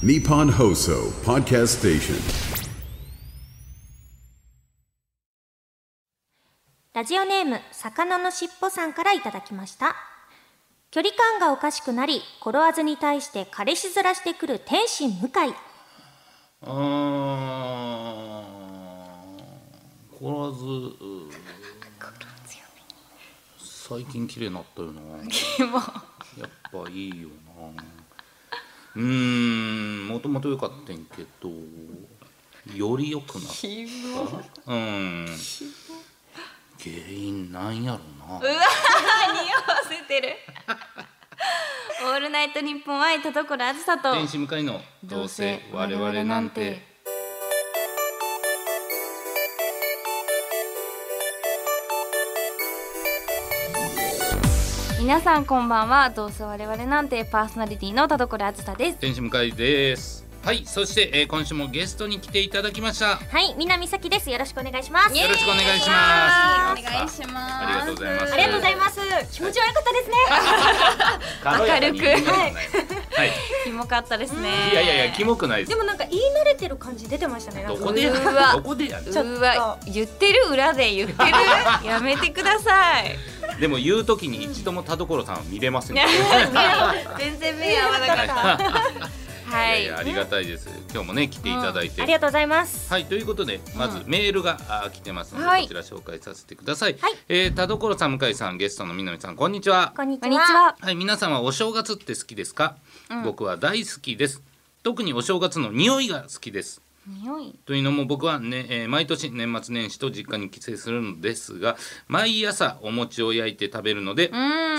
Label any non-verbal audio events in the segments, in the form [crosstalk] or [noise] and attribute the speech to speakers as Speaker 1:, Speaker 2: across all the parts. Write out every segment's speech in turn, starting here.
Speaker 1: Nippon Hoso Podcast Station.
Speaker 2: ラジオネーム魚のしっぽさんからいただきました。距離感がおかしくなりコロワズに対して彼氏面してくる天心向井
Speaker 3: あー。こらずう最近綺麗になったよな。[laughs] やっぱいいよなうーんもともと良かったんやけどより良くなった。うん。原因なんやろな。
Speaker 4: 匂わせてる。[laughs] オールナイトニッポン愛田所あずさと。
Speaker 3: 天使向かいのどうせ我々なんて
Speaker 4: 皆さんこんばんは。どうせ我々なんてパーソナリティの田所あずさです。
Speaker 3: 天使向かいです。はいそして、えー今週もゲストに来ていただきました。
Speaker 2: はい南咲です。よろしくお願いします。
Speaker 3: よろしくお願いします。
Speaker 4: お願いします。
Speaker 3: ありがとうございます。
Speaker 2: ありがとうございます。気持ち悪かったですね。[laughs]
Speaker 4: 明るく。
Speaker 3: はい。
Speaker 4: キモかったですね。
Speaker 3: いやいやいやキモくないです。
Speaker 2: でもなんか言い慣れてる感じ出てましたね。
Speaker 3: どこでや？
Speaker 4: うわ。
Speaker 3: どこでや？
Speaker 2: ちょっと。
Speaker 4: うわ。言ってる？裏で言ってる？[laughs] やめてください
Speaker 3: でも言うときに一度も田所さんは見れません、[laughs]
Speaker 4: 全然目合わなかった。はい。
Speaker 3: いやいやありがたいです。今日もね来ていただいて、
Speaker 2: ありがとうございます。
Speaker 3: はいということでまずメールが、あー来てますので、
Speaker 4: はい。
Speaker 3: こちら紹介させてください、
Speaker 2: はい。
Speaker 3: えー田所さん向井さんゲストの南さんこんにちは。
Speaker 2: こんにちは。
Speaker 4: は
Speaker 3: はい皆さんはお正月って好きですか、僕は大好きです。特にお正月の匂いが好きです
Speaker 4: 匂い。
Speaker 3: というのも僕はね、えー毎年年末年始と実家に帰省するのですが毎朝お餅を焼いて食べるので
Speaker 4: ん。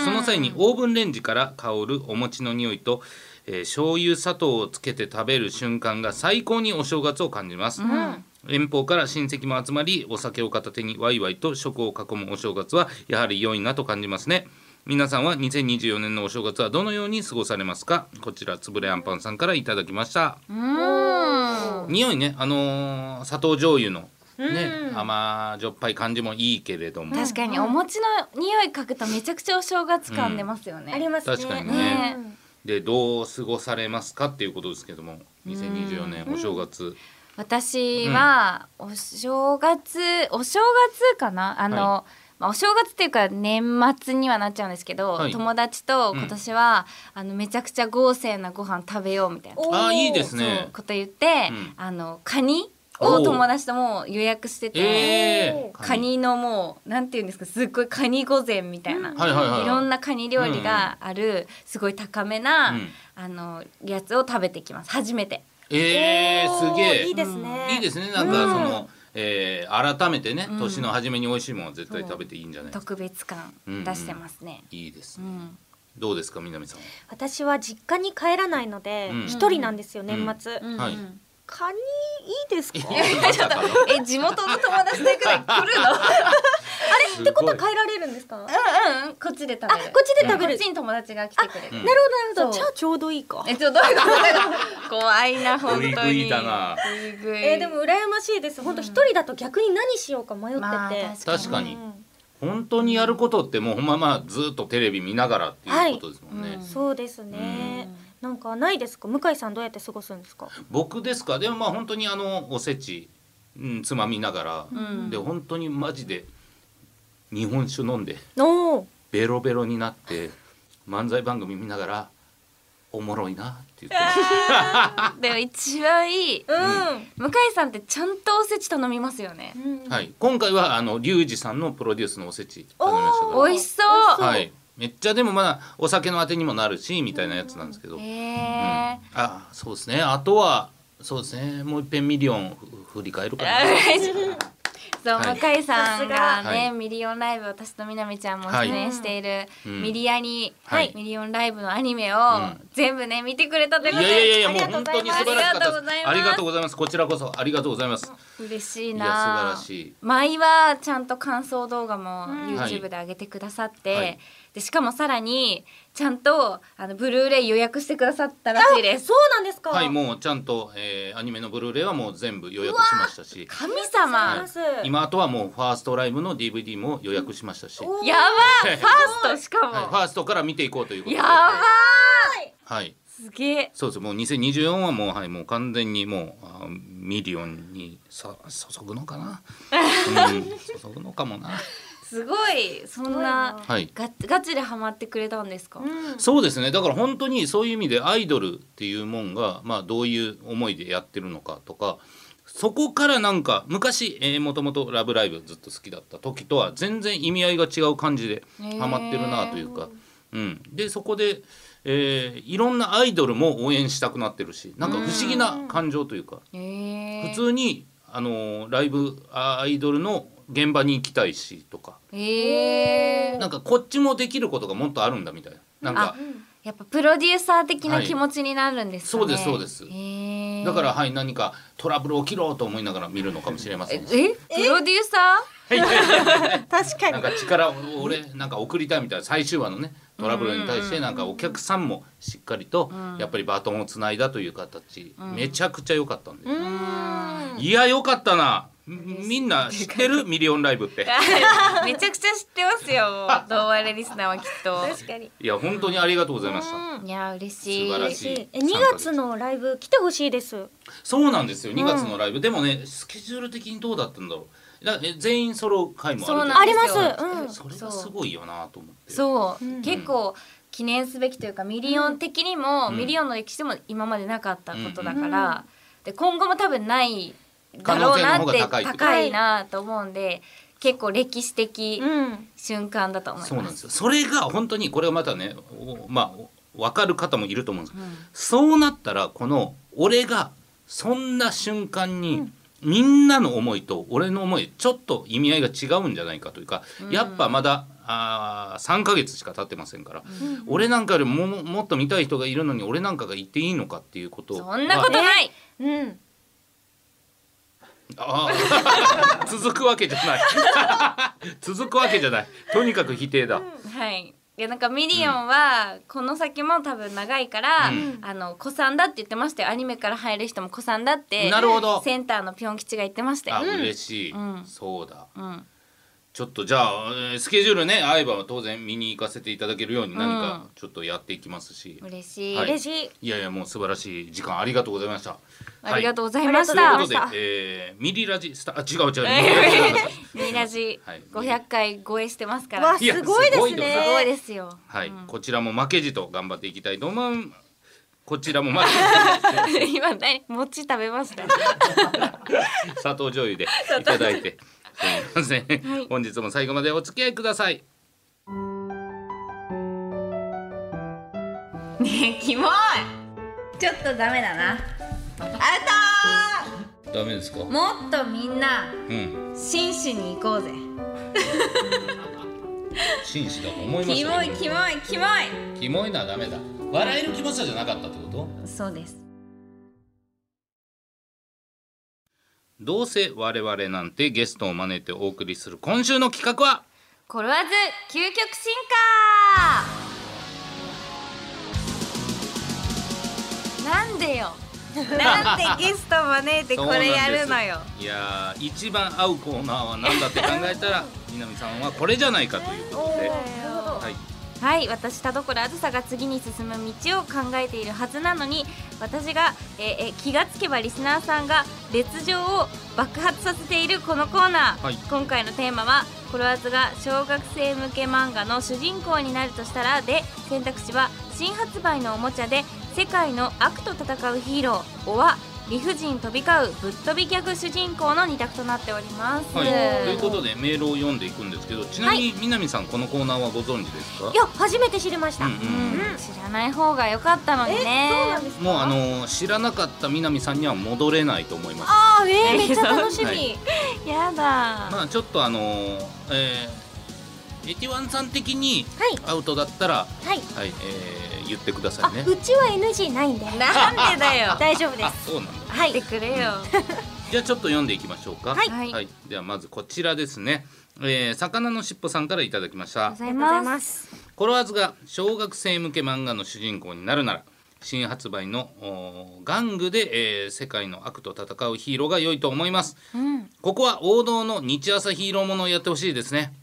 Speaker 3: その際にオーブンレンジから香るお餅の匂いと、えー醤油砂糖をつけて食べる瞬間が最高にお正月を感じます、遠方から親戚も集まりお酒を片手にワイワイと食を囲むお正月はやはり良いなと感じますね皆さんは2024年のお正月はどのように過ごされますか？こちらつぶれあんぱんさんからいただきました。
Speaker 4: うーん。
Speaker 3: 匂いねあのー砂糖醤油のね甘じょっぱい感じもいいけれども。
Speaker 4: 確かにお餅の匂い嗅ぐとめちゃくちゃお正月感出ますよね、
Speaker 2: ありますね
Speaker 3: 確かに
Speaker 4: ね。
Speaker 3: ね。でどう過ごされますかっていうことですけども2024年お正月。
Speaker 4: 私はお正月、お正月かな？あの、
Speaker 3: は
Speaker 4: まあ、お正月っていうか年末にはなっちゃうんですけど、
Speaker 3: はい。
Speaker 4: 友達と今年は、あのめちゃくちゃ豪勢なご飯食べようみたいな。
Speaker 2: お
Speaker 3: あー。いいですね。
Speaker 4: こと言って、
Speaker 3: うん。
Speaker 4: あのカニを友達ともう予約してて、
Speaker 3: えー、
Speaker 4: カニのもうなんていうんですかすっごいカニ御膳みたいな、
Speaker 3: はいはいはい。
Speaker 4: いろんなカニ料理がある、すごい高めな、
Speaker 3: うん。
Speaker 4: あのやつを食べてきます。初めて。
Speaker 3: えー、すげえ。
Speaker 2: いいですね。
Speaker 3: いいですね。なんかその、えー改めてね年の初めに美味しいものを絶対食べていいんじゃないですか、
Speaker 4: 特別感出してますね。
Speaker 3: いいですね、
Speaker 4: うん。
Speaker 3: どうですか南さんは？
Speaker 2: 私は実家に帰らないので
Speaker 3: うん。
Speaker 2: 一人なんですよ年末。
Speaker 4: うん。
Speaker 3: はい。
Speaker 2: カニいいですか？
Speaker 4: え地元の友達でくらい来るの？
Speaker 3: す
Speaker 2: ってこと
Speaker 3: ご
Speaker 2: はい帰られるんですか？なる
Speaker 4: うんうんこっちで食べる。
Speaker 2: あこっちで食べる。
Speaker 4: こっちに友達が来てくれる。
Speaker 3: うん
Speaker 2: ほどなるほど。じゃあちょうどいいか。
Speaker 4: えちょっとどういうこと怖いな本当に。
Speaker 3: グイグイだな。
Speaker 4: グイグイ
Speaker 2: えーでも羨ましいです。本当一人だと逆に何しようか迷ってて、
Speaker 4: まあ
Speaker 3: 確かに。
Speaker 2: うん
Speaker 3: 本当にやることってもうほんままあずっとテレビ見ながらっていうことですもんね、
Speaker 4: はい。うん。
Speaker 2: そうですね、なんかないですか？向井さんどうやって過ごすんですか？
Speaker 3: 僕ですか？でもまあ本当にあのおせち、うん、つまみながら、
Speaker 4: ん。
Speaker 3: で本当にマジで日本酒飲んでベロベロになって漫才番組見ながらおもろいなって言って
Speaker 4: でも一番いい。
Speaker 2: うん、
Speaker 4: 向井さんってちゃんとおせち頼みますよね。
Speaker 2: うん。
Speaker 3: はい、今回はあのリュウジさんのプロデュースのおせち頼みましたけど。
Speaker 4: 美味しそう。
Speaker 3: はい、めっちゃでもまだお酒のあてにもなるしみたいなやつなんですけど、
Speaker 4: へえ。
Speaker 3: あそうですね。あとはそうですね。もう一遍ミリオンふ振り返るかな
Speaker 4: そう、
Speaker 3: はい。
Speaker 4: 向井さんがね、
Speaker 3: はい。
Speaker 4: ミリオンライブ私とみなみちゃんも出演している、
Speaker 3: うん。
Speaker 4: ミリアニ、
Speaker 3: はい。
Speaker 4: ミリオンライブのアニメを
Speaker 3: ん。
Speaker 4: 全部ね見てくれたという
Speaker 3: い
Speaker 4: ことで
Speaker 3: やいやいやもう
Speaker 4: ありがと
Speaker 3: 本当に
Speaker 4: うございます。
Speaker 3: 素晴らしかった。です。あ
Speaker 4: ありが
Speaker 3: とう
Speaker 4: ございます。
Speaker 3: こちらこそありがとうございます。
Speaker 4: 嬉しいな。
Speaker 3: 素晴らしい。
Speaker 4: 舞はちゃんと感想動画も
Speaker 2: ん。
Speaker 4: YouTube で上げてくださって、
Speaker 3: はい
Speaker 4: でしかもさらにちゃんとあのブルーレイ予約してくださったらしいです。
Speaker 2: そうなんですか。
Speaker 3: はいもうちゃんと、えーアニメのブルーレイはもう全部予約しましたし。
Speaker 4: 神
Speaker 2: あ
Speaker 4: 様
Speaker 2: りがとうござい。
Speaker 3: 今あとはもうファーストライブの DVD も予約しましたし、
Speaker 4: やばい。ファーストしかも、
Speaker 3: はい、ファーストから見ていこうということで。
Speaker 4: やばい
Speaker 3: はい。
Speaker 4: すげえ。
Speaker 3: そうです。もう2024はもうはいもう完全にもうあミリオンにさ注ぐのかな、[laughs] うん、注ぐのかもな
Speaker 4: すごいそんな
Speaker 3: はい。
Speaker 4: ガガチでハマってくれたんですか、
Speaker 3: そうですね。だから本当にそういう意味でアイドルっていうもんが、まあ、どういう思いでやってるのかとかそこからなんか昔、えー、もともと「ラブライブ!」ずっと好きだった時とは全然意味合いが違う感じでハマってるなというか、うん、でそこで、えーいろんなアイドルも応援したくなってるしなんか不思議な感情というか。
Speaker 4: へえ
Speaker 3: 普通に、あのーライブアイドルの現場に行きたいしとか。
Speaker 4: へえ
Speaker 3: なんかこっちもできることがもっとあるんだみたいな。なんか
Speaker 4: あやっぱプロデューサー的な気持ちになるんですかね、
Speaker 3: はいそうですそうです。
Speaker 4: へえ
Speaker 3: だからはい何かトラブル起きろと思いながら見るのかもしれませんし。
Speaker 4: えプロデューサ [laughs]
Speaker 2: 確かに。
Speaker 3: なんか力を俺なんか送りたいみたいな。最終話のねトラブルに対してなんかお客さんもしっかりとやっぱりバトンをつないだという形。めちゃくちゃ良かったんでいや良かったなみみんな知ってる？[laughs] ミリオンライブって。
Speaker 4: ーめちゃくちゃ知ってますよ童話レリスナーはきっと。
Speaker 2: 確かに。
Speaker 3: いや本当にありがとうございました。
Speaker 4: いや嬉しい。
Speaker 3: 素晴らしい。
Speaker 2: え2月のライブ来てほしいです。
Speaker 3: そうなんですよ。2月のライブ。でもねスケジュール的にどうだったんだろう。だえ全員揃う回もあ
Speaker 2: ります。うん。
Speaker 3: それがすごいよなと思って。
Speaker 4: そう、
Speaker 2: うん。
Speaker 4: 結構記念すべきというかミリオン的にも、ミリオンの歴史でも今までなかったことだから、で今後も多分ない
Speaker 3: 可能性の方が高い
Speaker 4: 高いなと思うんで結構歴史的
Speaker 2: うん
Speaker 4: 瞬間だと思います。
Speaker 3: そうなんですよ。それが本当にこれはまたねおまあお分かる方もいると思うんです、そうなったらこの俺がそんな瞬間に、みんなの思いと俺の思いちょっと意味合いが違うんじゃないかというか、やっぱまだあー3ヶ月しか経ってませんから、俺なんかよりももっと見たい人がいるのに俺なんかが言っていいのかっていうこと
Speaker 4: そんなことない、
Speaker 2: うん
Speaker 3: ああ [laughs] 続くわけじゃない。[laughs] 続くわけじゃない。とにかく否定だ、
Speaker 4: はい。いやなんかミリオンはこの先も多分長いから、
Speaker 3: うん。
Speaker 4: あの子さんだって言ってましたよ。アニメから入る人も子さんだって
Speaker 3: なるほど。
Speaker 4: センターのピョン吉が言ってました
Speaker 3: あ
Speaker 4: よ。
Speaker 3: 嬉しい、
Speaker 4: うん。
Speaker 3: そうだ。
Speaker 4: うん、
Speaker 3: ちょっとじゃあえースケジュールね合えば当然見に行かせていただけるように何かちょっとやっていきますし、
Speaker 4: 嬉しい、
Speaker 3: はい。
Speaker 2: 嬉しい。
Speaker 3: いやいやもう素晴らしい時間ありがとうございました。
Speaker 4: ありがとうござい
Speaker 2: は
Speaker 4: ました。
Speaker 3: ということで、えーミリラジスタあ違う違う、
Speaker 4: ミラジ
Speaker 3: はい。
Speaker 4: 500回超えしてますから。す
Speaker 2: わすごいです
Speaker 3: いやす。ごい
Speaker 4: ですよ。
Speaker 3: はい、こちらも負けじと頑張っていきたいと思う。こちらも負けじ [laughs]
Speaker 4: 今何餅食べました。[laughs]
Speaker 3: 砂糖醤油でいただいてすみません、本日も最後までお付き合いください。
Speaker 4: ねえキモい。ちょっとダメだな。アウ
Speaker 3: ダメですか？
Speaker 4: ト。もっとみんな
Speaker 3: うん、
Speaker 4: 紳士に行こうぜ。
Speaker 3: 紳士だと思いますよ。
Speaker 4: キモいキモいキモい。
Speaker 3: キモいのはダメだ。笑えるキモさじゃなかったってこと？
Speaker 4: そうです。
Speaker 3: どうせ我々なんてゲストを招いてお送りする今週の企画は？
Speaker 4: コロワズ究極進化。なんでよ？なんでゲスト招いてこれやるのよ。[laughs]
Speaker 3: いやー一番合うコーナーは何だって考えたら [laughs] 南さんはこれじゃないかということで、はい、
Speaker 4: はい私田所あずさが次に進む道を考えているはずなのに私が、え気がつけばリスナーさんが熱情を爆発させているこのコーナー、
Speaker 3: はい。
Speaker 4: 今回のテーマはコロワーズが小学生向け漫画の主人公になるとしたらで選択肢は新発売のおもちゃで世界の悪と戦うヒーローおは理不尽飛び交うぶっ飛びギャグ主人公の2択となっております、
Speaker 3: はい、ということでメールを読んでいくんですけどちなみに南さんこのコーナーはご存知ですか？
Speaker 2: いや初めて知りました、
Speaker 3: うんうん
Speaker 4: うん。知らない方が良かったのにね。
Speaker 2: そうなんですか？
Speaker 3: もうあのー知らなかった南さんには戻れないと思います。
Speaker 2: あーえー、めっちゃ楽しみ、
Speaker 3: はい。
Speaker 4: やだ。
Speaker 3: まあちょっとあのーえー、エティワンさん的に
Speaker 2: はい。
Speaker 3: アウトだったら、
Speaker 2: はい。
Speaker 3: はいえー、言ってくださ
Speaker 2: あ
Speaker 3: いね。
Speaker 2: うちは NG ないんで
Speaker 4: なんでだよ。[laughs]
Speaker 2: 大丈夫で
Speaker 3: あ
Speaker 2: す
Speaker 3: そうなんだ
Speaker 2: は
Speaker 4: ってくれよ。[laughs]
Speaker 3: じゃあちょっと読んでいきましょうか。
Speaker 2: はい。
Speaker 4: はい。
Speaker 3: ではまずこちらですね、えー、魚のしっぽさんからいただきました。
Speaker 4: ござい
Speaker 2: ありがとうござい
Speaker 4: ま
Speaker 2: ます。す
Speaker 3: コロワーズが小学生向け漫画の主人公になるなら新発売の玩具で、えー世界の悪と戦うヒーローが良いと思います、ここは王道の日朝ヒーローものをやってほしいですね。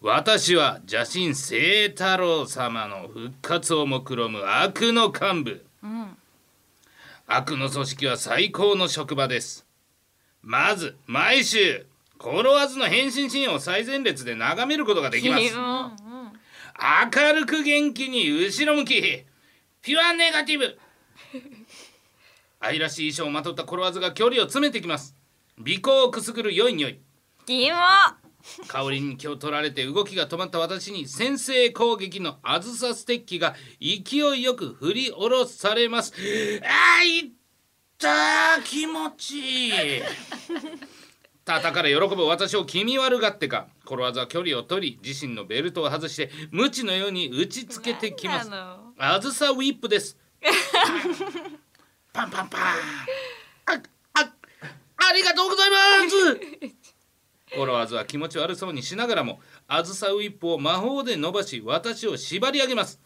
Speaker 3: 私は邪神清太郎様の復活を目論む悪の幹部、悪の組織は最高の職場です。まず毎週コロワーズの変身シーンを最前列で眺めることができます。明るく元気に後ろ向きピュアネガティブ。愛らしい衣装をまとったコロワーズが距離を詰めてきます。尾行をくすぐる良い匂い。
Speaker 4: キモ
Speaker 3: 香りに気を取られて動きが止まった私に先制攻撃のあずさステッキが勢いよく振り下ろされます。あーいったー気持ち。いい叩かれ喜ぶ私を気味悪がってかコロワーズは距離を取り自身のベルトを外して無知のように打ちつけてきます。あずさウィップです。パンパンパン。ああありがとうございますコロワーズは気持ち悪そうにしながらもあずさウィップを魔法で伸ばし私を縛り上げます。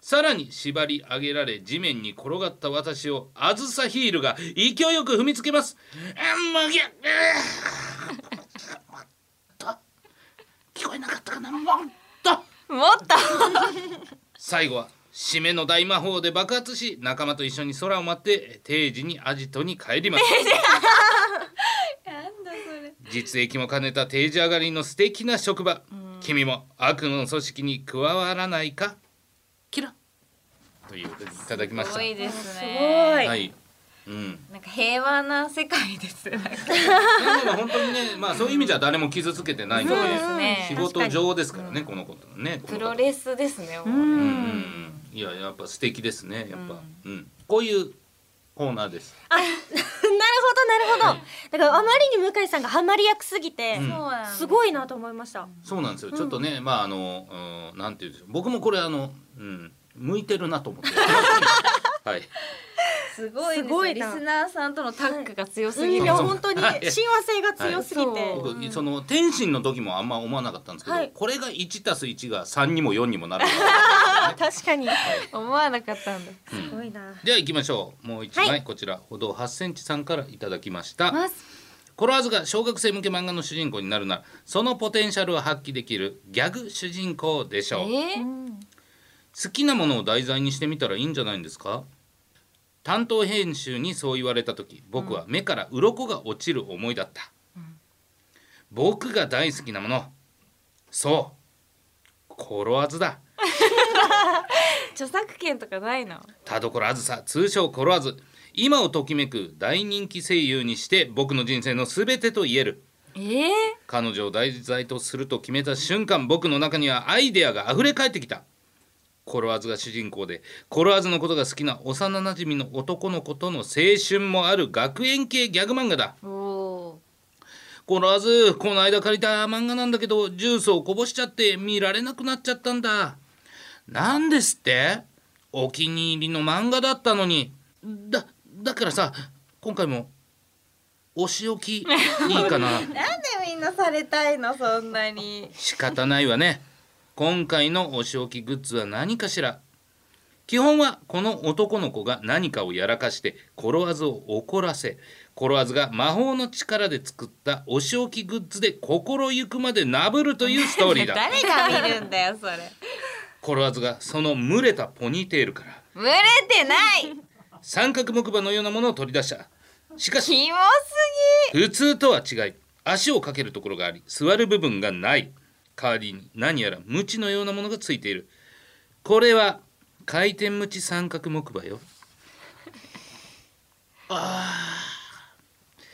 Speaker 3: さらに縛り上げられ地面に転がった私をあずさヒールが勢いよく踏みつけます。あむぎゃもっと聞こえなかったかなもっと
Speaker 4: もっと。
Speaker 3: 最後は締めの大魔法で爆発し仲間と一緒に空を舞って定時にアジトに帰ります。実益も兼ねた定時上がりの素敵な職場、君も悪の組織に加わらないか？キラということでいただきました。
Speaker 4: すごいです
Speaker 2: す
Speaker 4: ね
Speaker 2: ごい。
Speaker 3: はい。うん、
Speaker 4: なんか平和な世界です。[laughs] なん
Speaker 3: 本当にね、まあそういう意味じゃ誰も傷つけてない。ので、
Speaker 4: そうですね。
Speaker 3: 仕事上ですからね、このことのね。
Speaker 4: プロレスですねう
Speaker 3: ん。うん、いややっぱ素敵ですね、やっぱ、うん、こういうコーナーです。[laughs]
Speaker 2: なるほどなるほどだからあまりに向井さんがハマり役すぎて、
Speaker 4: す
Speaker 2: ごいなと思いました
Speaker 3: そうなんですよ。ちょっとね、まああの、うん、なんていうんでしょう。僕もこれあの、うん、向いてるなと思って。[laughs] はい。
Speaker 4: すごいです
Speaker 2: すごいな。
Speaker 4: リスナーさんとのタッグが強す
Speaker 2: うん。
Speaker 4: ぎる
Speaker 2: いや本当に親
Speaker 3: はい。
Speaker 2: 和性が強すぎて、
Speaker 3: 僕その天心の時もあんま思わなかったんですけど、
Speaker 2: はい
Speaker 3: これが1たす1が3にも4にもなる。
Speaker 2: あ確かに
Speaker 4: 思わなかったんだ
Speaker 2: すごいな
Speaker 3: では行きましょう。もう。一枚、
Speaker 2: はい
Speaker 3: こちら歩道8センチさんからいただきました。
Speaker 4: ます
Speaker 3: コロワーズが小学生向け漫画の主人公になるならそのポテンシャルを発揮できるギャグ主人公でしょう、
Speaker 4: え
Speaker 3: 好きなものを題材にしてみたらいいんじゃないんですか担当編集にそう言われた時僕は目から鱗が落ちる思いだった、僕が大好きなもの。そう。コロワーズだ。[laughs]
Speaker 4: 著作権とかないの？
Speaker 3: 田所あずさ。通称コロワーズ。今をときめく大人気声優にして僕の人生の全てと言える。
Speaker 4: ええ
Speaker 3: 彼女を題材とすると決めた瞬間僕の中にはアイデアが溢れ返ってきたコロワーズが主人公でコロワーズのことが好きな幼なじみの男の子との青春もある学園系ギャグ漫画だ。コロワーズこの間借りた漫画なんだけどジュースをこぼしちゃって見られなくなっちゃったんだ。なんですって？お気に入りの漫画だったのに。だだからさ今回もお仕置きいいかな。[laughs]
Speaker 4: なんでみんなされたいのそんなに。
Speaker 3: 仕方ないわね今回のお仕置きグッズは何かしら？基本はこの男の子が何かをやらかしてコロワーズを怒らせコロワーズが魔法の力で作ったお仕置きグッズで心ゆくまでなぶるというストーリーだ。[laughs]
Speaker 4: 誰が見るんだよそれ。
Speaker 3: コロワーズがその蒸れたポニーテールから
Speaker 4: 群れてない！
Speaker 3: 三角木馬のようなものを取り出した。しかし
Speaker 4: キモす
Speaker 3: 普通とは違い足をかけるところがあり座る部分がない代わりに何やらムチのようなものがついている。これは回転ムチ三角木馬よ。あー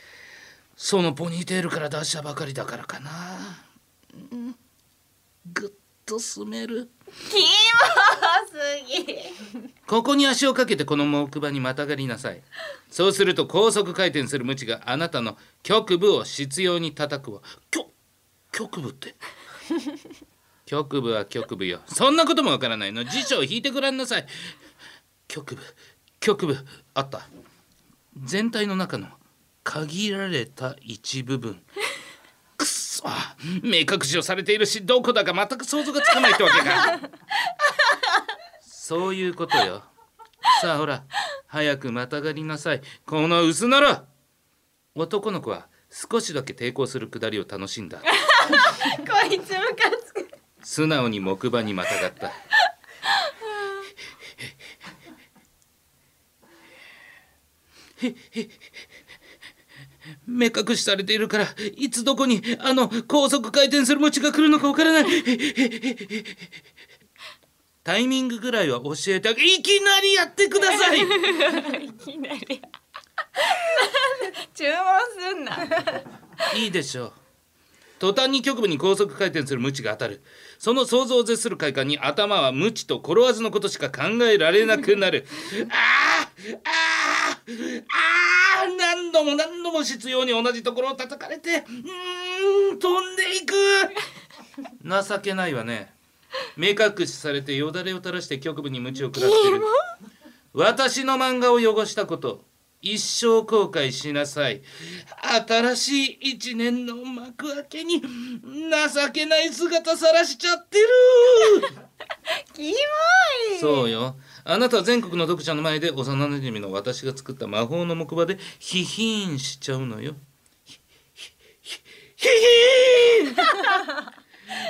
Speaker 3: そのポニーテールから出したばかりだからかな、うん、ぐっと進める。
Speaker 4: ぎキモすぎ
Speaker 3: ここに足をかけてこの木馬にまたがりなさい。そうすると高速回転するムチがあなたの局部を執拗に叩くわ。局部って？局部は局部よ。そんなこともわからないの。辞書を引いてごらんなさい。局部局部あった。全体の中の限られた一部分。くっそ。目隠しをされているしどこだか全く想像がつかないってわけか。そういうことよ。さあほら。早くまたがりなさい。この薄なら。男の子は少しだけ抵抗するくだりを楽しんだ。
Speaker 4: いつムカつく。
Speaker 3: 素直に木馬にまたがった。目隠しされているからいつどこにあの高速回転する餅が来るのかわからない。タイミングぐらいは教えてあげいきなりやってください。
Speaker 4: いきなり注文すんない
Speaker 3: いでしょう途端に局部に高速回転する無知が当たる。その想像を絶する快感に頭は無知と転わずのことしか考えられなくなる。あーあーあー何度も何度も執拗に同じところを叩かれてうーん飛んでいく。情けないわね。目隠しされてよだれを垂らして局部に無知を食らってる。私の漫画を汚したこと一生後悔しなさい。新しい一年の幕開けに情けない姿さらしちゃってる。
Speaker 4: キモい。
Speaker 3: そうよ。あなたは全国の読者の前で幼なじみの私が作った魔法の木馬でヒヒーンしちゃうのよ。ヒヒヒヒヒーン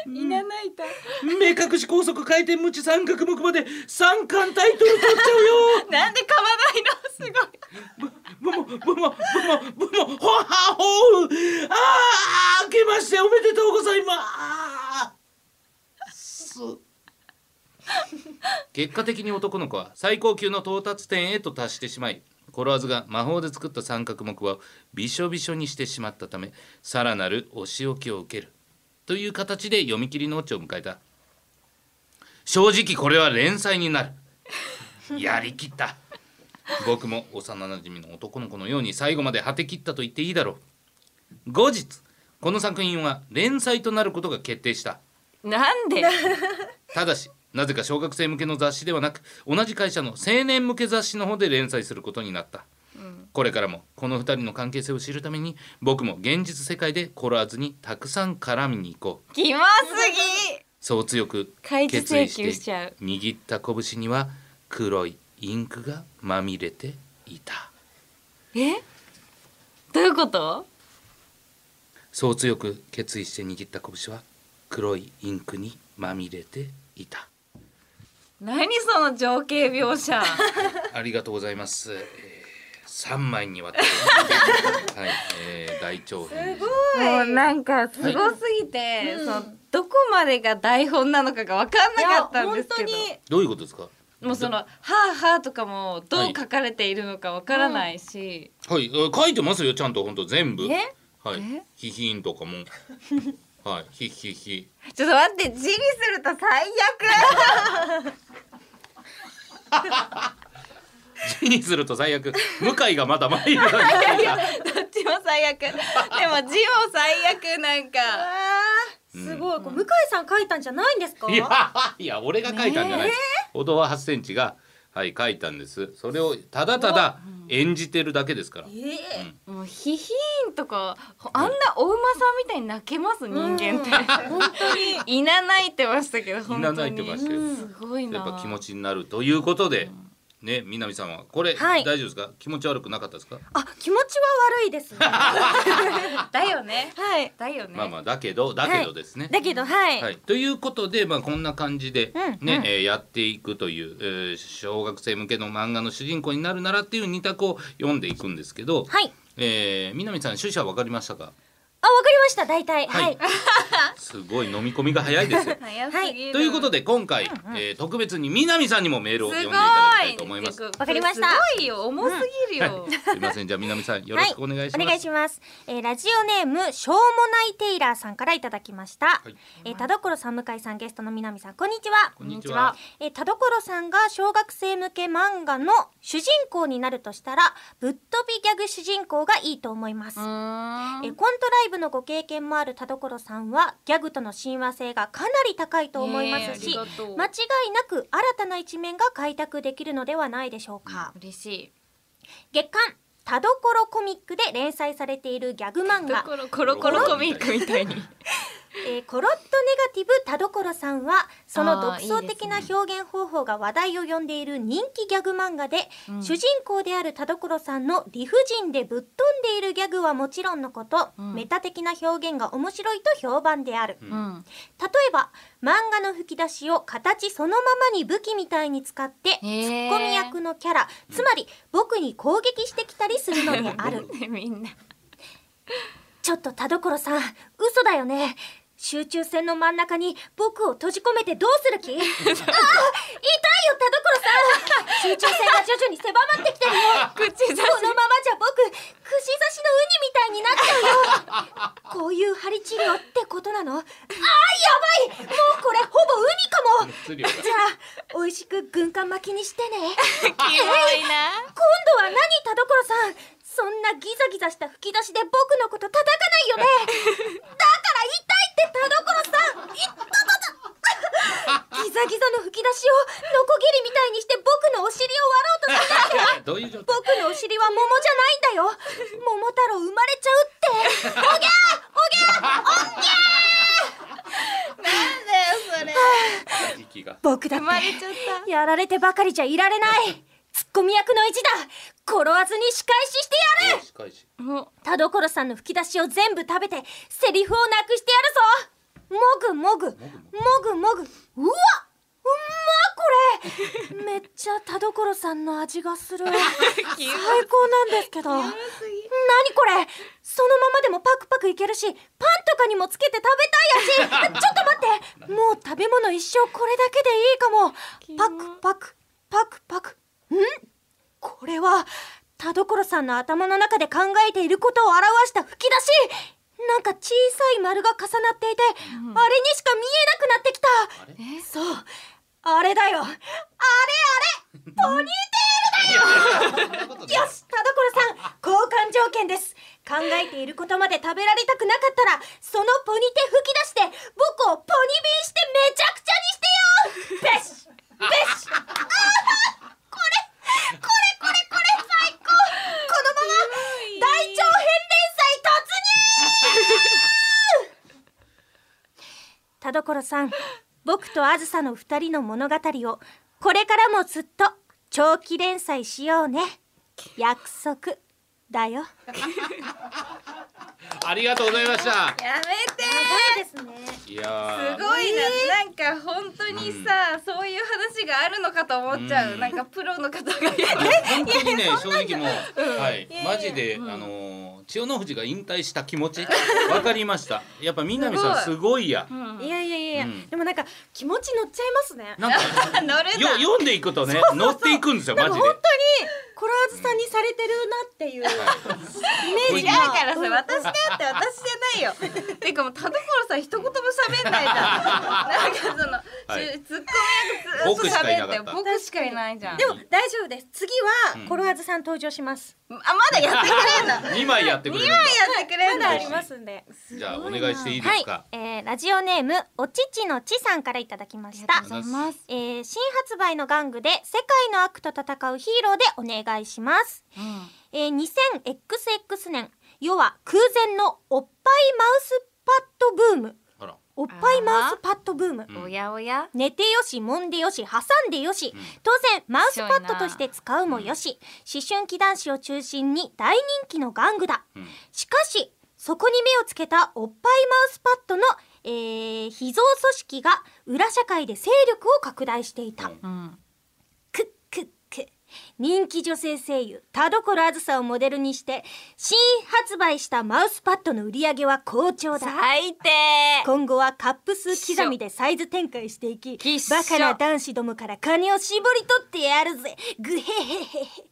Speaker 4: いなないた
Speaker 3: 目隠し高速回転無知三角木馬で三冠タイトル取っちゃうよ。
Speaker 4: なんで噛まないのすごい。
Speaker 3: ブモブモブモブモホハホーああ明けましておめでとうございます。結果的に男の子は最高級の到達点へと達してしまいコロワーズが魔法で作った三角木馬をびしょびしょにしてしまったためさらなるお仕置きを受けるという形で読み切りのオチを迎えた。正直これは連載になる。[laughs] やりきった。僕も幼なじみの男の子のように最後まで果て切ったと言っていいだろう。後日この作品は連載となることが決定した。
Speaker 4: なんで？[laughs]
Speaker 3: ただしなぜか小学生向けの雑誌ではなく同じ会社の青年向け雑誌の方で連載することになった、これからもこの2人の関係性を知るために僕も現実世界でコロワーズにたくさん絡みに行こう。
Speaker 4: キモすぎ。
Speaker 3: そう強く決意
Speaker 4: し
Speaker 3: して
Speaker 4: ちゃう
Speaker 3: 握った拳には黒いインクがまみれていた。
Speaker 4: え？どういうこと？
Speaker 3: そう強く決意して握った拳は黒いインクにまみれていた。
Speaker 4: 何その情景描写。[laughs]
Speaker 3: ありがとうございます、えー、3枚にわたる。[laughs] はい、えー、大長編です。
Speaker 4: もうなんかすごすぎて、そのどこまでが台本なのかが分かんなかったんですけど。
Speaker 3: どういうことですか？
Speaker 4: もうその「はあはあ」とかもどう書かれているのか分からないし、
Speaker 3: はい、えー書いてますよちゃんと本当全部。
Speaker 4: え？
Speaker 3: はい。
Speaker 4: え？
Speaker 3: ヒヒンとかも。[laughs] はい。ヒヒヒ
Speaker 4: ちょっと待って字にすると最悪 [laughs]
Speaker 3: 字にすると最悪。向井がまだ前に。い [laughs] る
Speaker 4: いやどっちも最悪。でも字も最悪なんか。
Speaker 2: すごい、これ向井さん書いたんじゃないんですか？
Speaker 3: いやいや俺が書いたんじゃない。です、歩道は8センチがはい書いたんです。それをただただ演じてるだけですから、
Speaker 2: ええ。
Speaker 4: もうヒヒーンとかあんなお馬さんみたいに泣けます？人間って。[laughs]
Speaker 2: 本当に。
Speaker 4: いなないってましたけど本当に。
Speaker 3: いなないってましたよ。
Speaker 4: すごいな。
Speaker 3: やっぱ気持ちになるということで、ね南さんは。これ、
Speaker 2: はい。
Speaker 3: 大丈夫ですか？気持ち悪くなかったですか？
Speaker 2: あ気持ちは悪いですね。[laughs]
Speaker 4: だよね。
Speaker 2: はい。
Speaker 4: だよね。
Speaker 3: まあまあだけどだけどですね、
Speaker 2: だけどはい、
Speaker 3: はい、ということで、まあ、こんな感じで
Speaker 2: うん。
Speaker 3: ね、
Speaker 2: うん。
Speaker 3: えーやっていくという、えー小学生向けの漫画の主人公になるならっていう二択を読んでいくんですけど、
Speaker 2: はい。
Speaker 3: えー南さん趣旨は分かりましたか？
Speaker 2: あわかりました大体。
Speaker 3: はい。
Speaker 2: はい、[laughs]
Speaker 3: すごい飲み込みが早いですよ。[laughs]
Speaker 4: 早すぎる。
Speaker 3: ということで今回、えー特別に南さんにもメールを読んでいただきたい。と思います。
Speaker 2: わかりました。
Speaker 4: すごいよ。重すぎるよ、
Speaker 3: すいません。じゃあ南さんよろしくお願いします。
Speaker 2: お願いします、えーラジオネームしょうもないテイラーさんからいただきました、
Speaker 3: はい。
Speaker 2: えー田所さん向井さんゲストの南さん。こんにちは。
Speaker 3: こんにちは。
Speaker 2: えー田所さんが小学生向け漫画の主人公になるとしたらぶっ飛びギャグ主人公がいいと思います、えーコントライブのご経験もある田所さんはギャグとの親和性がかなり高いと思いますし、間違いなく新たな一面が開拓できるのではないでしょうか、
Speaker 4: 嬉しい。
Speaker 2: 月刊田所コミックで連載されているギャグ漫画。
Speaker 4: コロコロコミックみたいに [laughs]
Speaker 2: えーコロッとネガティブ田所さんはその独創的な表現方法が話題を呼んでいる人気ギャグ漫画で、
Speaker 4: うん。
Speaker 2: 主人公である田所さんの理不尽でぶっ飛んでいるギャグはもちろんのこと、
Speaker 4: うん。
Speaker 2: メタ的な表現が面白いと評判である、
Speaker 4: うん。
Speaker 2: 例えば漫画の吹き出しを形そのままに武器みたいに使ってツッコミ役のキャラつまり僕に攻撃してきたりするのである。
Speaker 4: ね [laughs] みんな。
Speaker 2: ちょっと田所さん嘘だよね集中線の真ん中に僕を閉じ込めてどうする気？[laughs] ああ痛いよ田所さん。集中線が徐々に狭まってきてるよ。[laughs]
Speaker 4: 口差し。
Speaker 2: このままじゃ僕串刺しのウニみたいになっちゃうよ。[laughs] こういう針治療ってことなの？あーやばい！もうこれほぼウニかも。じゃあ美味しく軍艦巻きにしてね。
Speaker 4: キモいな。
Speaker 2: 今度は何田所さん？そんなギザギザした吹き出しで僕のこと叩かないよね。だから痛いって田所さん。いったたたギザギザの吹き出しをノコギリみたいにして僕のお尻を割ろうとする
Speaker 3: どういう状態？
Speaker 2: 僕のお尻は桃じゃないんだよ。桃太郎生まれちゃうって。おぎゃー。おぎゃー。おぎゃ
Speaker 4: なんだよそれ。
Speaker 2: 僕だってやられてばかりじゃいられない。ツッコミ役の意地だ。転わずに仕返しして田所さんの吹き出しを全部食べてセリフをなくしてやるぞ。もぐもぐ。もぐもぐ。うわうまこれ。めっちゃ田所さんの味がする。[laughs] 最高なんですけど。何これ。そのままでもパクパクいけるしパンとかにもつけて食べたい味 [laughs] ちょっと待って。もう食べ物一生これだけでいいかも。パクパク。パクパク。ん？これは田所さんの頭の中で考えていることを表した吹き出し。なんか小さい丸が重なっていて、あれにしか見えなくなってきた。そう。あれだよ。あれあれ。ポニーテールだよ。よし田所さん交換条件です。考えていることまで食べられたくなかったらそさん僕とあずさの二人の物語をこれからもずっと長期連載しようね。約束。だよ。[laughs]
Speaker 3: ありがとうございました。
Speaker 4: やめて。
Speaker 2: ですね。
Speaker 3: いやー。
Speaker 4: すごいな、なんか本当にさ、そういう話があるのかと思っちゃう、
Speaker 3: うん。
Speaker 4: なんかプロの方が。
Speaker 3: 本当にね [laughs] 正直もう、はい。
Speaker 4: いやいや
Speaker 3: マジで、あのー千代の富士が引退した気持ち？[laughs] わかりました。やっぱ南さん
Speaker 4: す
Speaker 3: すごいや、
Speaker 2: いやいやいや、
Speaker 3: うん。
Speaker 2: でもなんか気持ち乗っちゃいますね。
Speaker 3: なんか [laughs]
Speaker 4: 乗るな
Speaker 3: よ読んでいくとね乗っていくんですよマジで。
Speaker 2: 本当にコラーズさんにされてるなっていうイメージ
Speaker 4: 違う
Speaker 2: が
Speaker 4: からさ私だって私じゃないよ。[laughs] てかもう田所さん一言も喋んないじゃん。なんかその、
Speaker 3: はい。
Speaker 4: ツッコミ役ずっと喋って
Speaker 3: 僕
Speaker 4: 僕しかいないじゃん。
Speaker 2: でも大丈夫です。次は
Speaker 3: うん。
Speaker 2: コロワーズさん登場します、
Speaker 4: あまだやってくれんの？[laughs]
Speaker 3: 2枚やってくれるんだ
Speaker 4: やってくれんの？
Speaker 2: まだありますんで。
Speaker 3: じゃあお願いしていいで
Speaker 2: はい。
Speaker 3: すか、、
Speaker 2: えー、ラジオネームおちちのちさんからいただきました。
Speaker 3: ありがとうございます。
Speaker 2: えー、新発売の玩具で世界の悪と戦うヒーローでお願いします、えー、2000XX 年世は空前のおっぱいマウスパッドブームおっぱいマウスパッドブーム。
Speaker 3: うん。
Speaker 4: おやおや。
Speaker 2: 寝てよし揉んでよし挟ん。でよし、当然マウスパッドとして使うもよし。思春期男子を中心に大人気の玩具だ、
Speaker 3: うん。
Speaker 2: しかしそこに目をつけたおっぱいマウスパッドの、えー、秘蔵組織が裏社会で勢力を拡大していた、
Speaker 3: うん
Speaker 4: うん
Speaker 2: くっくっく人気女性声優田所あずさをモデルにして新発売したマウスパッドの売り上げは好調だ。
Speaker 4: 最低。
Speaker 2: 今後はカップ数刻みでサイズ展開していきバカな男子どもから金を絞り取ってやるぜ。グヘヘヘヘ。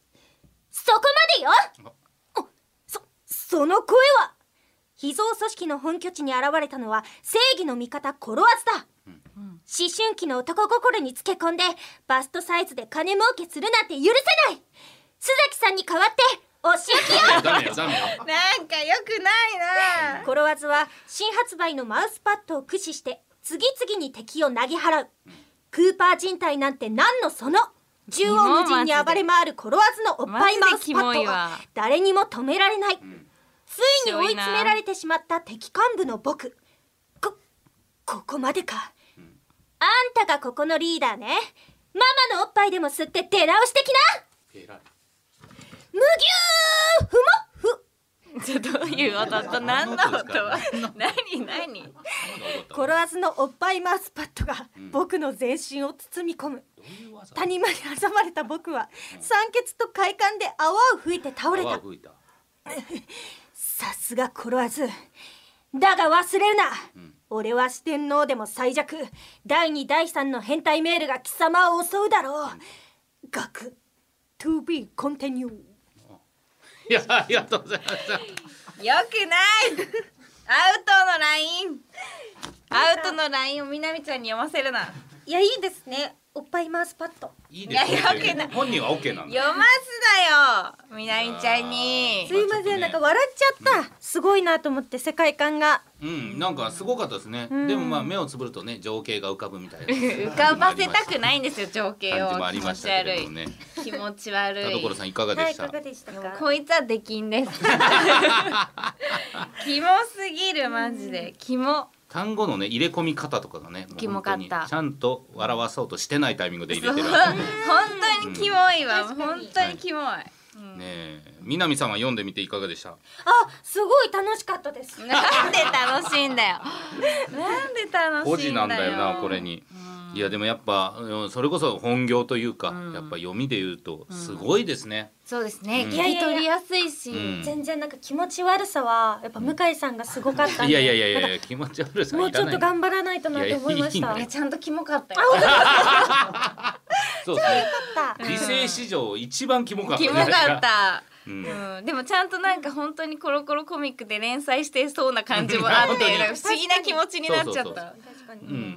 Speaker 2: そこまでよ。おそその声は。秘蔵組織の本拠地に現れたのは正義の味方コロワズだ、思春期の男心につけ込んでバストサイズで金儲けするなんて許せない。須崎さんに代わってお仕置きよ [laughs]
Speaker 3: ダメよダメよ。
Speaker 4: なんか良くないな。
Speaker 2: コロワズは新発売のマウスパッドを駆使して次々に敵を投げ払う。クーパー人体なんて何のその。縦横無尽に暴れ回るコロワズのおっぱいマウスパッドは誰にも止められない、
Speaker 3: ん。
Speaker 2: ついに追い詰められてしまった敵幹部の僕。こここまでか、あんたがここのリーダーね。ママのおっぱいでも吸って出直し的な。
Speaker 3: 偉い。
Speaker 2: むぎゅーふ。もふ
Speaker 4: どういう音と何の音？は何？何？
Speaker 2: コロワズのおっぱいマウスパッドが僕の全身を包み込む、谷間に挟まれた僕は酸欠と快感で泡を吹いて倒れた。[laughs] さすがコロワズだが忘れるな、俺は四天王でも最弱。第2第3の変態メールが貴様を襲うだろう。学 To be continue
Speaker 3: いやありがとうございました。
Speaker 4: よくない。アウトのライン。アウトのラインをみなみちゃんに読ませるな。い
Speaker 2: やいいですねおっぱいマウスパッド。
Speaker 3: いいです
Speaker 4: いやいや OK な。
Speaker 3: 本人は OK なんだ。
Speaker 4: 読ますだよ。みなみちゃんに。
Speaker 2: すいませんなんか笑っちゃった。すごいなと思って世界観が。
Speaker 3: うんなんかすごかったですね。でもまあ目をつぶるとね情景が浮かぶみたいな。
Speaker 4: 浮かばせたくないんですよ情景を。
Speaker 3: 感じもありましたけれどもね。
Speaker 4: 気持ち悪い。
Speaker 3: 田所さんいかがでした、
Speaker 2: でしたか？
Speaker 4: こいつは出禁です。[laughs] キモすぎるマジで。キモ
Speaker 3: 単語のね入れ込み方とかがね
Speaker 4: キモかった。
Speaker 3: ちゃんと笑わそうとしてないタイミングで入れてる [laughs]
Speaker 4: 本当にキモいわ、
Speaker 2: 確かに
Speaker 4: 本当にキモい、
Speaker 3: ねえ。南さんは読んでみていかがでした？
Speaker 2: あすごい楽しかったです。
Speaker 4: なんで楽しいんだよ。なんで楽し
Speaker 3: 5
Speaker 4: いんだよ。
Speaker 3: 時なんだよなこれに。いやでもやっぱうんそれこそ本業というか、
Speaker 4: うん。
Speaker 3: やっぱ読みで言うとすごいですね。
Speaker 4: そうですね、
Speaker 3: うん。
Speaker 4: 聞き取りやすいし、
Speaker 3: うん。
Speaker 2: 全然なんか気持ち悪さはやっぱ向井さんがすごかった
Speaker 3: いやいやいやいや気持ち悪さ
Speaker 2: かもうちょっと。頑張らないとなって思いました。
Speaker 3: い
Speaker 4: ちゃんとキモか？ったよ
Speaker 3: そうですね。
Speaker 2: た。
Speaker 3: 理性史上一番キモかった
Speaker 4: キモかっ。た
Speaker 3: うん。
Speaker 4: うん、でもちゃんとなんか本当にコロコロコミックで連載してそうな感じもあって不思議な気持ちになっちゃった。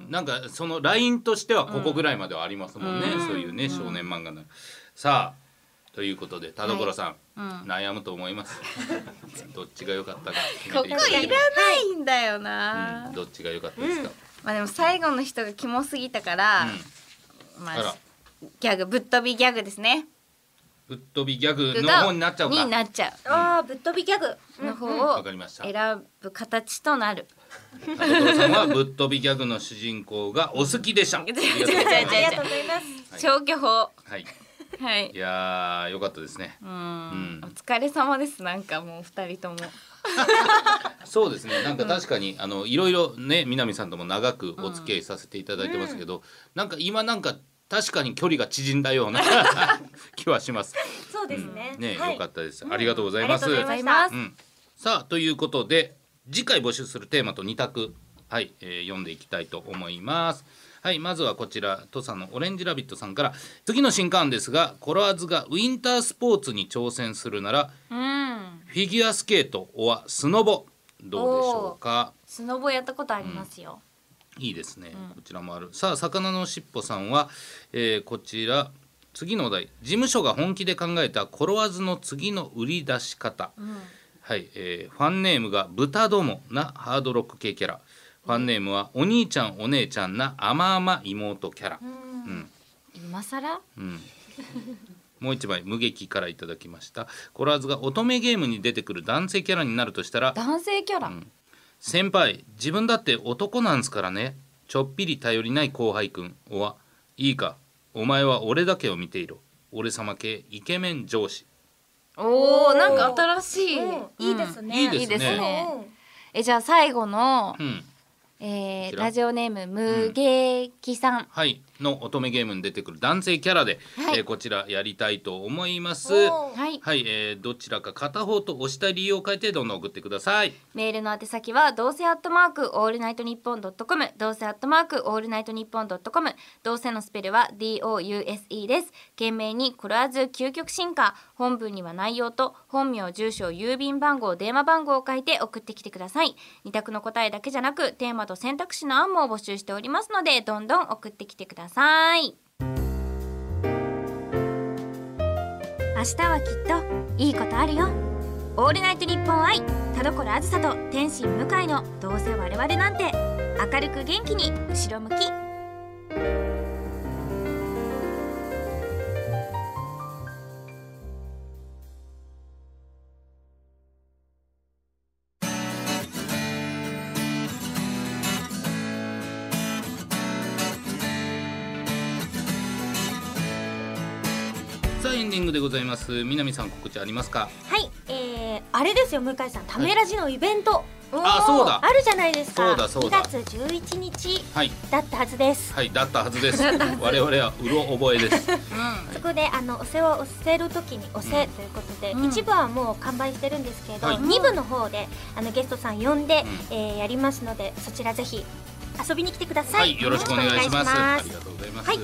Speaker 3: なんかそのラインとしてはここぐらいまではありますもんね、
Speaker 4: うん。
Speaker 3: そういうね少年漫画の。さあということで田所さん、
Speaker 4: うん。
Speaker 3: 悩むと思います？[laughs] どっちが良かったか決
Speaker 4: ここ
Speaker 3: い
Speaker 4: ら
Speaker 3: ば。
Speaker 4: ないんだよな、
Speaker 3: うん。どっちが良かったですか？
Speaker 4: まあでも最後の人がキモすぎたから、ま
Speaker 3: あ
Speaker 4: ギャグぶっ飛びギャグですね
Speaker 3: ぶっ飛びギャグの
Speaker 4: が
Speaker 3: 方になっちゃうか。
Speaker 4: になっちゃ
Speaker 2: ああぶっ飛びギャグ。
Speaker 4: うの方
Speaker 3: わ
Speaker 4: を
Speaker 3: かりました。
Speaker 4: 選ぶ形となる。
Speaker 3: 田所さんはぶっ飛びギャグの主人公がお好きでした。ありがとうございま
Speaker 2: ありがとうございます。
Speaker 3: はい
Speaker 4: 消去法。
Speaker 3: はい。
Speaker 4: はい。
Speaker 3: い。やー良かったですね。
Speaker 4: うん。
Speaker 3: うん。
Speaker 4: お疲れ様ですなんかもう二人とも。[laughs]
Speaker 3: そうですね。なんか確かに、あのいろいろね南さんとも長くお付き合いさせていただいてますけど、なんか今なんか確かに距離が縮んだような [laughs] 気はします。
Speaker 2: そうですね、
Speaker 3: ね、
Speaker 2: はい。
Speaker 3: 良かったです。ありがとうございます。
Speaker 2: ありがとうございました
Speaker 3: うん、さあということで次回募集するテーマと2択。はい、えー読んでいきたいと思います。はいまずはこちら土佐のオレンジラビットさんから次の新刊ですがコロワーズがウィンタースポーツに挑戦するなら
Speaker 4: うん。
Speaker 3: フィギュアスケートおはスノボどうでしょうか？
Speaker 4: スノボやったことありますよ、
Speaker 3: いいですね、こちらもある。さあ魚のしっぽさんは、えーこちら。次のお題。事務所が本気で考えたコロワーズの次の売り出し方、はい、えーファンネームが豚どもなハードロック系キャラ。ファンネームはお兄ちゃんお姉ちゃんな甘々妹キャラ。うん。
Speaker 4: 今更？
Speaker 3: うん。もう一枚無劇からいただきました。コロワーズが乙女ゲームに出てくる男性キャラになるとしたら
Speaker 4: 男性キャラ、
Speaker 3: 先輩自分だって男なんすからね。ちょっぴり頼りない後輩くんおはいいかお前は俺だけを見ていろ。俺様系イケメン上司。
Speaker 4: おおなんか新しい、
Speaker 2: うん。いいですね。
Speaker 3: いいですね。
Speaker 2: うん
Speaker 4: えじゃあ最後の、
Speaker 3: うん。
Speaker 4: えー
Speaker 3: こちら。
Speaker 4: ラジオネーム無劇さん、
Speaker 3: はいの乙女ゲームに出てくる男性キャラで、
Speaker 4: はい。
Speaker 3: えーこちらやりたいと思います。
Speaker 4: はい。
Speaker 3: はい、えーどちらか片方と推したい理由を書いてどんどん送ってください。
Speaker 4: メールの宛先はどうせアットマークオールナイトニッポンドットコムどうせアットマークオールナイトニッポンドットコムどうせのスペルは DOUSE です。懸命にコロワーズ究極進化本文には内容と本名住所郵便番号電話番号を書いて送ってきてください。二択の答えだけじゃなくテーマと選択肢の案も募集しておりますのでどんどん送ってきてくださいさい。明日はきっといいことあるよ。オールナイトニッポン愛田所あずさと天心向井のどうせ我々なんて明るく元気に後ろ向き。
Speaker 3: でございます。南さん告知ありますか？
Speaker 2: はいえー、あれですよ向井さん。ためラジのイベント、
Speaker 3: あそうだ。
Speaker 2: あるじゃないですか。
Speaker 3: そうだそうだ。
Speaker 2: 2月11日
Speaker 3: はい。
Speaker 2: だったはずです。
Speaker 3: はい [laughs] だったはずです。我々はうろ覚えです。
Speaker 2: そこであのお世話を押せる時に押せということで、
Speaker 4: うん。
Speaker 2: 一部はもう完売してるんですけど、
Speaker 3: はい。
Speaker 2: 二部の方であのゲストさん呼んで、
Speaker 3: う
Speaker 2: えーやりますのでそちらぜひ遊びに来てください、
Speaker 3: はいよろしくお願いします。あり
Speaker 2: よ
Speaker 3: がとうございます、
Speaker 2: はい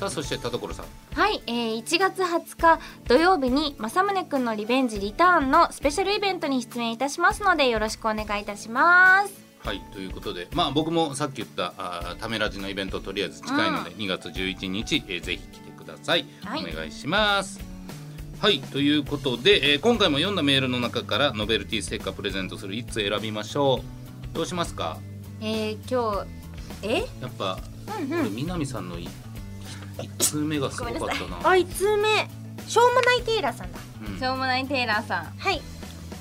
Speaker 3: さあそして田所さん。
Speaker 4: はい、えー、1月20日土曜日に政宗くんのリベンジリターンのスペシャルイベントに出演いたしますのでよろしくお願いいたします。
Speaker 3: はいということでまあ僕もさっき言ったあーためラジのイベントとりあえず近いので、2月11日、えーぜひ来てください、
Speaker 4: はい。
Speaker 3: お願いします。はいということで、えー今回も読んだメールの中からノベルティステッカープレゼントする1つ選びましょう。どうしますか？
Speaker 4: えー、今日え？
Speaker 3: やっぱ、これ南さんのい1通目がすごかったな。
Speaker 2: あ1通目。しょうもないテイラーさんだ。
Speaker 3: うん。
Speaker 4: しょうもないテイラーさん。
Speaker 2: はい。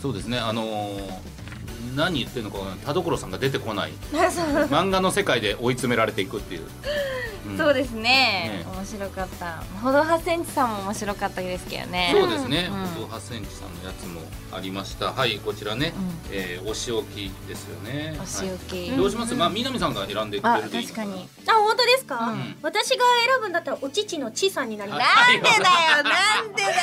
Speaker 3: そうですね。あのー何言ってるのか田所さんが出てこない。[laughs] 漫画の世界で追い詰められていくっていう、うん。
Speaker 4: そうですね。
Speaker 3: ね。
Speaker 4: 面白かった。ほど8センチさんも面白かったですけどね。
Speaker 3: そうですね、
Speaker 4: うん。
Speaker 3: 8センチさんのやつもありました。はいこちらね、
Speaker 4: うん。
Speaker 3: えーお仕置きですよね。
Speaker 4: お仕置き。
Speaker 3: はいどうします、まあ南さんが選んでくれ
Speaker 4: あ
Speaker 3: るでいい。
Speaker 4: 確かに。
Speaker 2: あ本当ですか、
Speaker 3: うん。
Speaker 2: 私が選ぶんだったらお乳のちさんになります。
Speaker 3: はい。
Speaker 5: なんでだよなんでだよ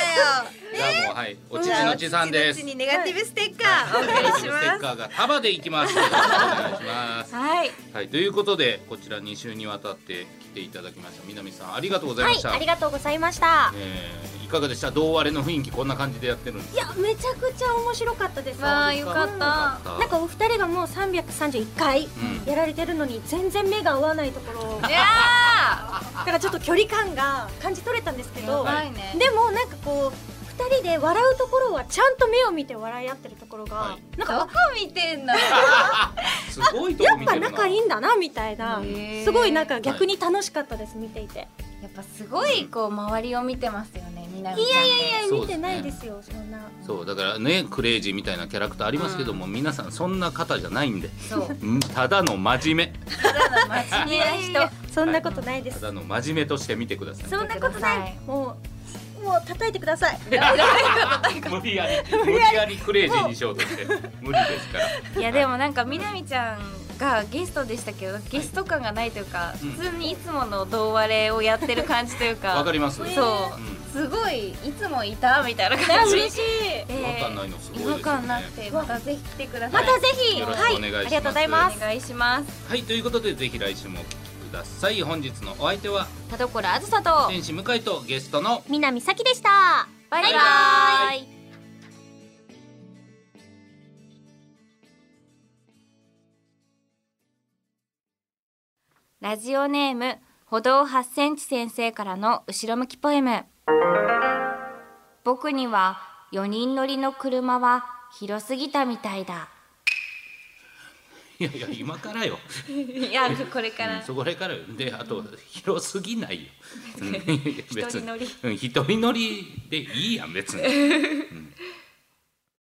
Speaker 3: じゃあもうはいおちちのちさんです。
Speaker 5: にネガティブステッカーお願いし
Speaker 3: ステッカーが束でいきます。お願いします。
Speaker 4: はい。
Speaker 3: はいということでこちら2週にわたって来ていただきました南さんありがとうござい
Speaker 2: はい
Speaker 3: ました、
Speaker 2: ありがとうございました。
Speaker 3: えーいかがでした？同割れの雰囲気こんな感じでやってるんです
Speaker 2: いやめちゃくちゃ面白かったです。
Speaker 4: わあよかった。
Speaker 3: た。
Speaker 2: なんかお二人がもう331回
Speaker 3: うん。
Speaker 2: やられてるのに全然目が合わないところ
Speaker 4: いや
Speaker 2: だからちょっと距離感が感じ取れたんですけど
Speaker 4: ばいね。
Speaker 2: でもなんかこう二人で笑うところはちゃんと目を見て笑い合ってるところが、
Speaker 3: はい。
Speaker 2: なんか
Speaker 4: どこ見てんの？[laughs]
Speaker 3: すごいと
Speaker 2: やっぱ
Speaker 3: こ見てるな
Speaker 2: 仲いいんだなみたいな。すごいなんか逆に楽しかったです見ていて。
Speaker 4: やっぱすごいこう周りを見てますよねみなみ
Speaker 2: い
Speaker 4: ちゃん
Speaker 2: やいやいや見てないですよそんな。
Speaker 3: そうだからねクレイジーみたいなキャラクターありますけども、皆さんそんな方じゃないんで。
Speaker 4: そう。
Speaker 3: うんただの真面
Speaker 4: ただの真面目な人。[laughs]
Speaker 2: そんなことないです。
Speaker 3: 目ただの真面目として見てください。
Speaker 2: そんなことない。もうもう [laughs] 叩いてください。
Speaker 3: 無理やり無理やりクレイジーにしようとして。無理ですから。
Speaker 4: いやでもなんかみなみちゃんがゲストでしたけどゲスト感がないというか、
Speaker 3: うん。
Speaker 4: 普通にいつもの胴割れをやってる感じというか。[laughs]
Speaker 3: わかります。
Speaker 4: そう、
Speaker 3: うん。
Speaker 4: すごいいつもいたみたいな感じ。
Speaker 2: 嬉しい。
Speaker 4: で [laughs]
Speaker 3: 違和感ないのすごいですよね。
Speaker 4: 違和感なくてまたぜひ来てください。
Speaker 2: またぜひ。
Speaker 3: よろしく
Speaker 2: はい
Speaker 3: お願いします。
Speaker 2: ありがとうございます。
Speaker 4: お願い。します
Speaker 3: はいということでぜひ来週もださい。本日のお相手は
Speaker 4: 田所あずさと
Speaker 3: 天使向井とゲストの
Speaker 2: 南咲でした。
Speaker 4: バイバイ。
Speaker 2: バイバイ。
Speaker 4: ラジオネーム歩道8センチ先生からの後ろ向きポエム。僕には4人乗りの車は広すぎたみたいだ
Speaker 3: いやいや今からよ。[laughs]
Speaker 4: いやこれか
Speaker 3: うんそこからよ。であと広すぎないよ。うん別に
Speaker 4: 一人乗り。
Speaker 3: うん一人乗りでいいやん別に、[laughs] うん